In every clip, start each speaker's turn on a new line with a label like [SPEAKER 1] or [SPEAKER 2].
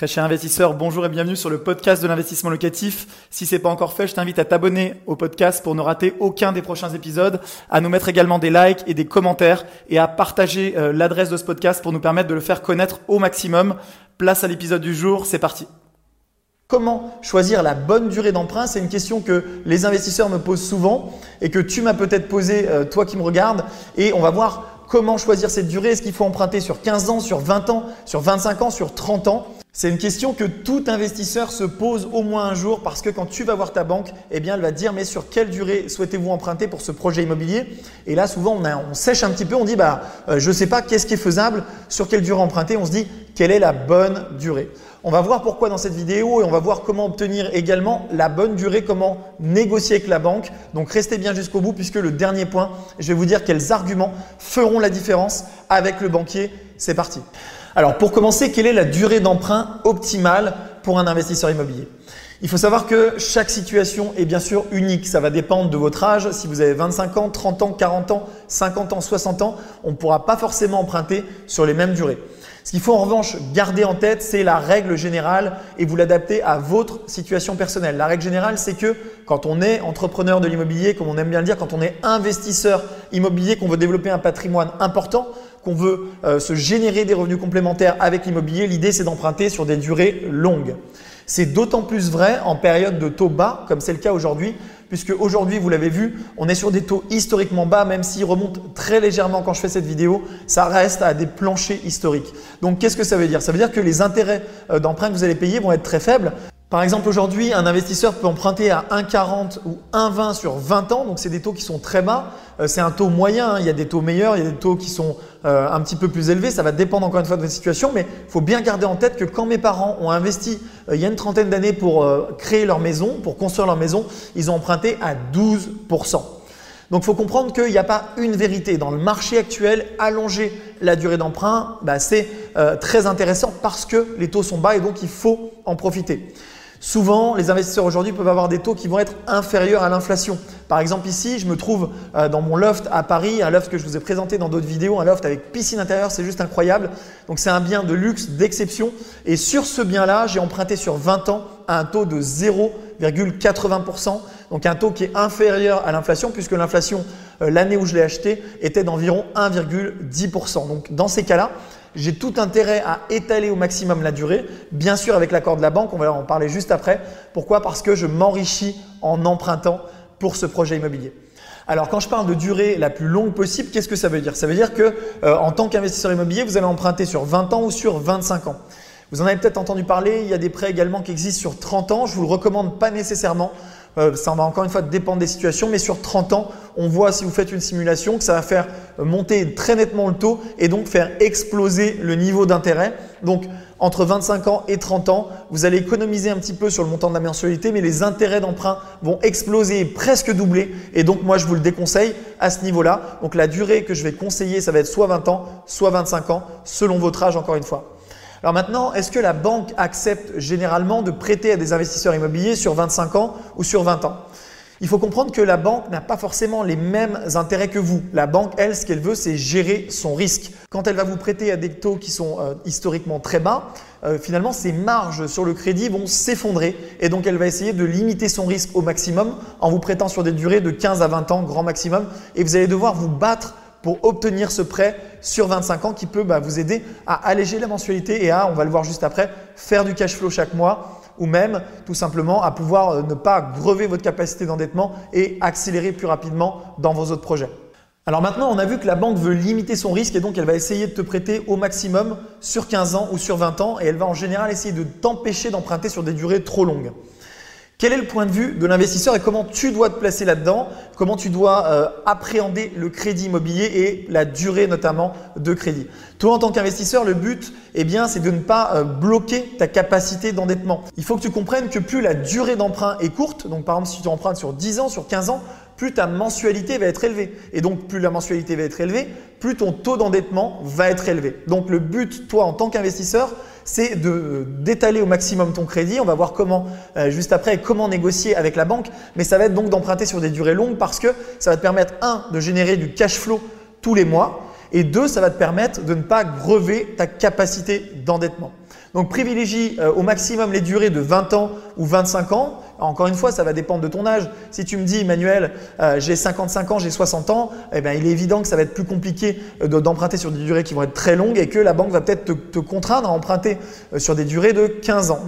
[SPEAKER 1] Très cher investisseur, bonjour et bienvenue sur le podcast de l'investissement locatif. Si c'est pas encore fait, je t'invite à t'abonner au podcast pour ne rater aucun des prochains épisodes, à nous mettre également des likes et des commentaires et à partager euh, l'adresse de ce podcast pour nous permettre de le faire connaître au maximum. Place à l'épisode du jour, c'est parti. Comment choisir la bonne durée d'emprunt? C'est une question que les investisseurs me posent souvent et que tu m'as peut-être posé, euh, toi qui me regardes. Et on va voir comment choisir cette durée. Est-ce qu'il faut emprunter sur 15 ans, sur 20 ans, sur 25 ans, sur 30 ans? C'est une question que tout investisseur se pose au moins un jour parce que quand tu vas voir ta banque, eh bien, elle va te dire mais sur quelle durée souhaitez-vous emprunter pour ce projet immobilier? Et là, souvent, on, sèche un petit peu, on dit bah euh, je ne sais pas qu'est-ce qui est faisable, sur quelle durée emprunter? On se dit quelle est la bonne durée. On va voir pourquoi dans cette vidéo et on va voir comment obtenir également la bonne durée, comment négocier avec la banque. Donc restez bien jusqu'au bout puisque le dernier point, je vais vous dire quels arguments feront la différence avec le banquier. C'est parti. Alors pour commencer, quelle est la durée d'emprunt optimale pour un investisseur immobilier? Il faut savoir que chaque situation est bien sûr unique. Ça va dépendre de votre âge. Si vous avez 25 ans, 30 ans, 40 ans, 50 ans, 60 ans, on ne pourra pas forcément emprunter sur les mêmes durées. Ce qu'il faut en revanche garder en tête, c'est la règle générale et vous l'adapter à votre situation personnelle. La règle générale, c'est que quand on est entrepreneur de l'immobilier, comme on aime bien le dire, quand on est investisseur immobilier, qu'on veut développer un patrimoine important, qu'on veut euh, se générer des revenus complémentaires avec l'immobilier, l'idée c'est d'emprunter sur des durées longues. C'est d'autant plus vrai en période de taux bas, comme c'est le cas aujourd'hui, puisque aujourd'hui, vous l'avez vu, on est sur des taux historiquement bas, même s'ils remontent très légèrement quand je fais cette vidéo, ça reste à des planchers historiques. Donc qu'est-ce que ça veut dire? Ça veut dire que les intérêts euh, d'emprunt que vous allez payer vont être très faibles. Par exemple, aujourd'hui, un investisseur peut emprunter à 1,40 ou 1,20 sur 20 ans, donc c'est des taux qui sont très bas. Euh, c'est un taux moyen, hein. il y a des taux meilleurs, il y a des taux qui sont euh, un petit peu plus élevés, ça va dépendre encore une fois de votre situation, mais il faut bien garder en tête que quand mes parents ont investi euh, il y a une trentaine d'années pour créer leur maison, pour construire leur maison, ils ont emprunté à 12%. Donc il faut comprendre qu'il n'y a pas une vérité. Dans le marché actuel, allonger la durée d'emprunt, bah, c'est très intéressant parce que les taux sont bas et donc il faut en profiter. Souvent, les investisseurs aujourd'hui peuvent avoir des taux qui vont être inférieurs à l'inflation. Par exemple, ici, je me trouve euh, dans mon loft à Paris, un loft que je vous ai présenté dans d'autres vidéos, un loft avec piscine intérieure, c'est juste incroyable. Donc, c'est un bien de luxe, d'exception. Et sur ce bien-là, j'ai emprunté sur 20 ans à un taux de 0,80%. Donc, un taux qui est inférieur à l'inflation, puisque l'inflation, euh, l'année où je l'ai acheté, était d'environ 1,10%. Donc, dans ces cas-là, j'ai tout intérêt à étaler au maximum la durée, bien sûr avec l'accord de la banque, on va en parler juste après. Pourquoi? Parce que je m'enrichis en empruntant pour ce projet immobilier. Alors quand je parle de durée la plus longue possible, qu'est-ce que ça veut dire? Ça veut dire que euh, en tant qu'investisseur immobilier, vous allez emprunter sur 20 ans ou sur 25 ans. Vous en avez peut-être entendu parler, il y a des prêts également qui existent sur 30 ans, je ne vous le recommande pas nécessairement. Euh, ça va encore une fois dépendre des situations, mais sur 30 ans, on voit si vous faites une simulation que ça va faire monter très nettement le taux et donc faire exploser le niveau d'intérêt. Donc entre 25 ans et 30 ans, vous allez économiser un petit peu sur le montant de la mensualité, mais les intérêts d'emprunt vont exploser presque doubler. Et donc moi, je vous le déconseille à ce niveau-là. Donc la durée que je vais conseiller, ça va être soit 20 ans, soit 25 ans, selon votre âge encore une fois. Alors maintenant, est-ce que la banque accepte généralement de prêter à des investisseurs immobiliers sur 25 ans ou sur 20 ans? Il faut comprendre que la banque n'a pas forcément les mêmes intérêts que vous. La banque, elle, ce qu'elle veut, c'est gérer son risque. Quand elle va vous prêter à des taux qui sont euh, historiquement très bas, euh, finalement, ses marges sur le crédit vont s'effondrer et donc elle va essayer de limiter son risque au maximum en vous prêtant sur des durées de 15 à 20 ans, grand maximum, et vous allez devoir vous battre pour obtenir ce prêt sur 25 ans qui peut bah, vous aider à alléger la mensualité et à, on va le voir juste après, faire du cash flow chaque mois ou même tout simplement à pouvoir euh, ne pas grever votre capacité d'endettement et accélérer plus rapidement dans vos autres projets. Alors maintenant, on a vu que la banque veut limiter son risque et donc elle va essayer de te prêter au maximum sur 15 ans ou sur 20 ans et elle va en général essayer de t'empêcher d'emprunter sur des durées trop longues. Quel est le point de vue de l'investisseur et comment tu dois te placer là-dedans? Comment tu dois euh, appréhender le crédit immobilier et la durée notamment de crédit? Toi, en tant qu'investisseur, le but, eh bien, c'est de ne pas euh, bloquer ta capacité d'endettement. Il faut que tu comprennes que plus la durée d'emprunt est courte, donc par exemple si tu empruntes sur 10 ans, sur 15 ans, plus ta mensualité va être élevée. Et donc, plus la mensualité va être élevée, plus ton taux d'endettement va être élevé. Donc, le but, toi, en tant qu'investisseur, c'est d'étaler au maximum ton crédit. On va voir comment, euh, juste après, comment négocier avec la banque. Mais ça va être donc d'emprunter sur des durées longues parce que ça va te permettre, un, de générer du cash flow tous les mois. Et deux, ça va te permettre de ne pas grever ta capacité d'endettement. Donc privilégie euh, au maximum les durées de 20 ans ou 25 ans. Encore une fois, ça va dépendre de ton âge. Si tu me dis, Emmanuel, euh, j'ai 55 ans, j'ai 60 ans, eh bien, il est évident que ça va être plus compliqué euh, d'emprunter sur des durées qui vont être très longues et que la banque va peut-être te, contraindre à emprunter sur des durées de 15 ans.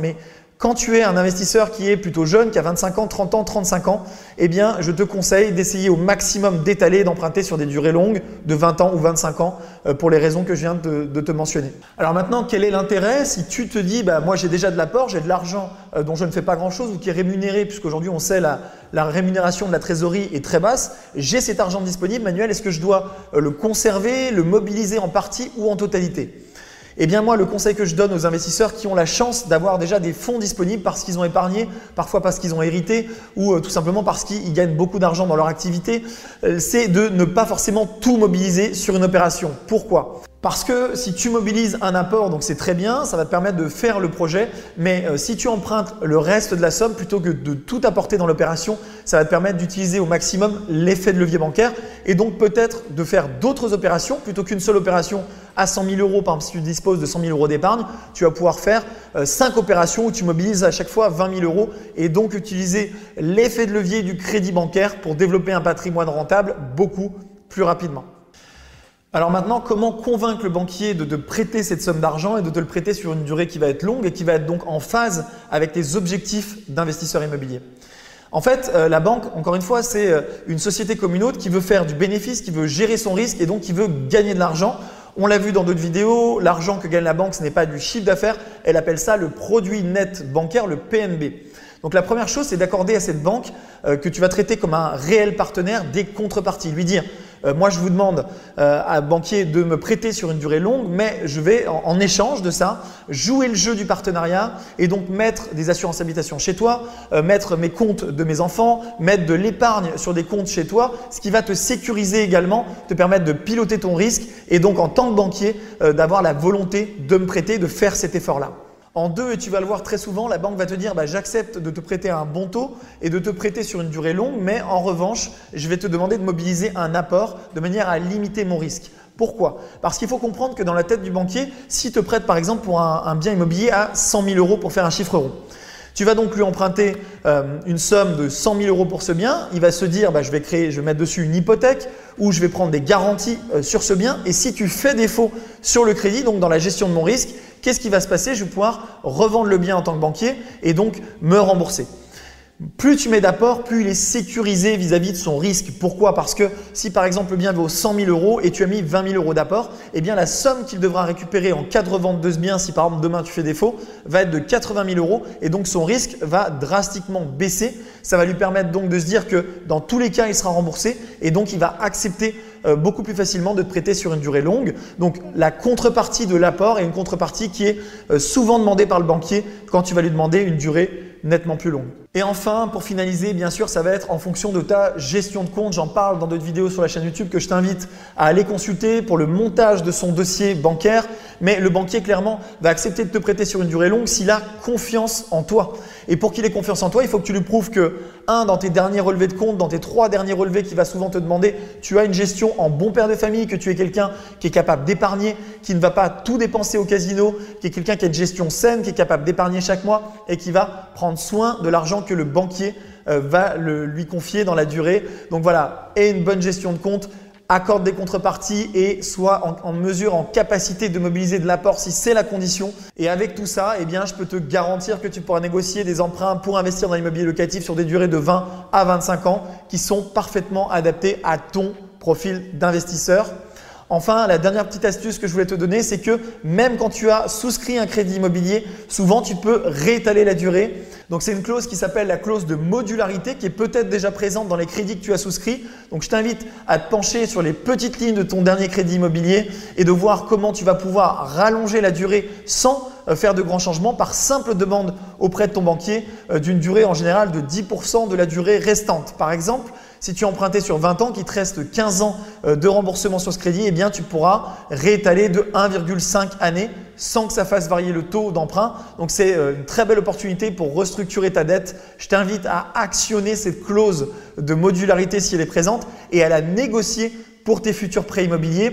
[SPEAKER 1] Quand tu es un investisseur qui est plutôt jeune, qui a 25 ans, 30 ans, 35 ans, eh bien, je te conseille d'essayer au maximum d'étaler, d'emprunter sur des durées longues de 20 ans ou 25 ans euh, pour les raisons que je viens de, te mentionner. Alors maintenant, quel est l'intérêt si tu te dis, bah, moi j'ai déjà de l'apport, j'ai de l'argent euh, dont je ne fais pas grand-chose ou qui est rémunéré, puisqu'aujourd'hui on sait la, la rémunération de la trésorerie est très basse, j'ai cet argent disponible, Manuel, est-ce que je dois euh, le conserver, le mobiliser en partie ou en totalité? Eh bien moi, le conseil que je donne aux investisseurs qui ont la chance d'avoir déjà des fonds disponibles parce qu'ils ont épargné, parfois parce qu'ils ont hérité ou euh, tout simplement parce qu'ils gagnent beaucoup d'argent dans leur activité, euh, c'est de ne pas forcément tout mobiliser sur une opération. Pourquoi? Parce que si tu mobilises un apport, donc c'est très bien, ça va te permettre de faire le projet, mais euh, si tu empruntes le reste de la somme plutôt que de tout apporter dans l'opération, ça va te permettre d'utiliser au maximum l'effet de levier bancaire et donc peut-être de faire d'autres opérations plutôt qu'une seule opération à 100 000 euros. Par exemple, si tu disposes de 100 000 euros d'épargne, tu vas pouvoir faire 5 euh, opérations où tu mobilises à chaque fois 20 000 euros et donc utiliser l'effet de levier du crédit bancaire pour développer un patrimoine rentable beaucoup plus rapidement. Alors maintenant, comment convaincre le banquier de te prêter cette somme d'argent et de te le prêter sur une durée qui va être longue et qui va être donc en phase avec tes objectifs d'investisseur immobilier? En fait, euh, la banque, encore une fois, c'est euh, une société comme une autre qui veut faire du bénéfice, qui veut gérer son risque et donc qui veut gagner de l'argent. On l'a vu dans d'autres vidéos, l'argent que gagne la banque, ce n'est pas du chiffre d'affaires, elle appelle ça le produit net bancaire, le PNB. Donc la première chose, c'est d'accorder à cette banque euh, que tu vas traiter comme un réel partenaire des contreparties. Lui dire, euh, moi je vous demande euh, à banquier de me prêter sur une durée longue, mais je vais en, échange de ça jouer le jeu du partenariat et donc mettre des assurances habitation chez toi, euh, mettre mes comptes de mes enfants, mettre de l'épargne sur des comptes chez toi, ce qui va te sécuriser également, te permettre de piloter ton risque et donc en tant que banquier d'avoir la volonté de me prêter, de faire cet effort-là. En deux, et tu vas le voir très souvent, la banque va te dire bah, j'accepte de te prêter un bon taux et de te prêter sur une durée longue, mais en revanche, je vais te demander de mobiliser un apport de manière à limiter mon risque. Pourquoi? Parce qu'il faut comprendre que dans la tête du banquier, s'il te prête par exemple pour un, bien immobilier à 100 000 euros pour faire un chiffre rond, tu vas donc lui emprunter euh, une somme de 100 000 euros pour ce bien. Il va se dire, bah, je vais créer, je vais mettre dessus une hypothèque ou je vais prendre des garanties euh, sur ce bien. Et si tu fais défaut sur le crédit, donc dans la gestion de mon risque, qu'est-ce qui va se passer? Je vais pouvoir revendre le bien en tant que banquier et donc me rembourser. Plus tu mets d'apport, plus il est sécurisé vis-à-vis de son risque. Pourquoi? Parce que si par exemple le bien vaut 100 000 euros et tu as mis 20 000 euros d'apport, eh bien la somme qu'il devra récupérer en cas de revente de ce bien, si par exemple demain tu fais défaut, va être de 80 000 euros et donc son risque va drastiquement baisser. Ça va lui permettre donc de se dire que dans tous les cas il sera remboursé et donc il va accepter beaucoup plus facilement de te prêter sur une durée longue. Donc la contrepartie de l'apport est une contrepartie qui est euh, souvent demandée par le banquier quand tu vas lui demander une durée nettement plus longue. Et enfin, pour finaliser, bien sûr, ça va être en fonction de ta gestion de compte. J'en parle dans d'autres vidéos sur la chaîne YouTube que je t'invite à aller consulter pour le montage de son dossier bancaire. Mais le banquier, clairement, va accepter de te prêter sur une durée longue s'il a confiance en toi. Et pour qu'il ait confiance en toi, il faut que tu lui prouves que, un, dans tes derniers relevés de compte, dans tes trois derniers relevés qu'il va souvent te demander, tu as une gestion en bon père de famille, que tu es quelqu'un qui est capable d'épargner, qui ne va pas tout dépenser au casino, qui est quelqu'un qui a une gestion saine, qui est capable d'épargner chaque mois et qui va prendre soin de l'argent que le banquier euh, va lui confier dans la durée. Donc voilà, et une bonne gestion de compte, accorde des contreparties et soit en, mesure, en capacité de mobiliser de l'apport si c'est la condition. Et avec tout ça, eh je peux te garantir que tu pourras négocier des emprunts pour investir dans l'immobilier locatif sur des durées de 20 à 25 ans qui sont parfaitement adaptés à ton profil d'investisseur. Enfin, la dernière petite astuce que je voulais te donner, c'est que même quand tu as souscrit un crédit immobilier, souvent tu peux réétaler la durée. Donc c'est une clause qui s'appelle la clause de modularité qui est peut-être déjà présente dans les crédits que tu as souscrits. Donc je t'invite à te pencher sur les petites lignes de ton dernier crédit immobilier et de voir comment tu vas pouvoir rallonger la durée sans faire de grands changements par simple demande auprès de ton banquier euh, d'une durée en général de 10% de la durée restante. Par exemple, si tu empruntais sur 20 ans, qu'il te reste 15 ans euh, de remboursement sur ce crédit, eh bien tu pourras réétaler de 1,5 années sans que ça fasse varier le taux d'emprunt. Donc c'est euh, une très belle opportunité pour restructurer ta dette. Je t'invite à actionner cette clause de modularité si elle est présente et à la négocier pour tes futurs prêts immobiliers.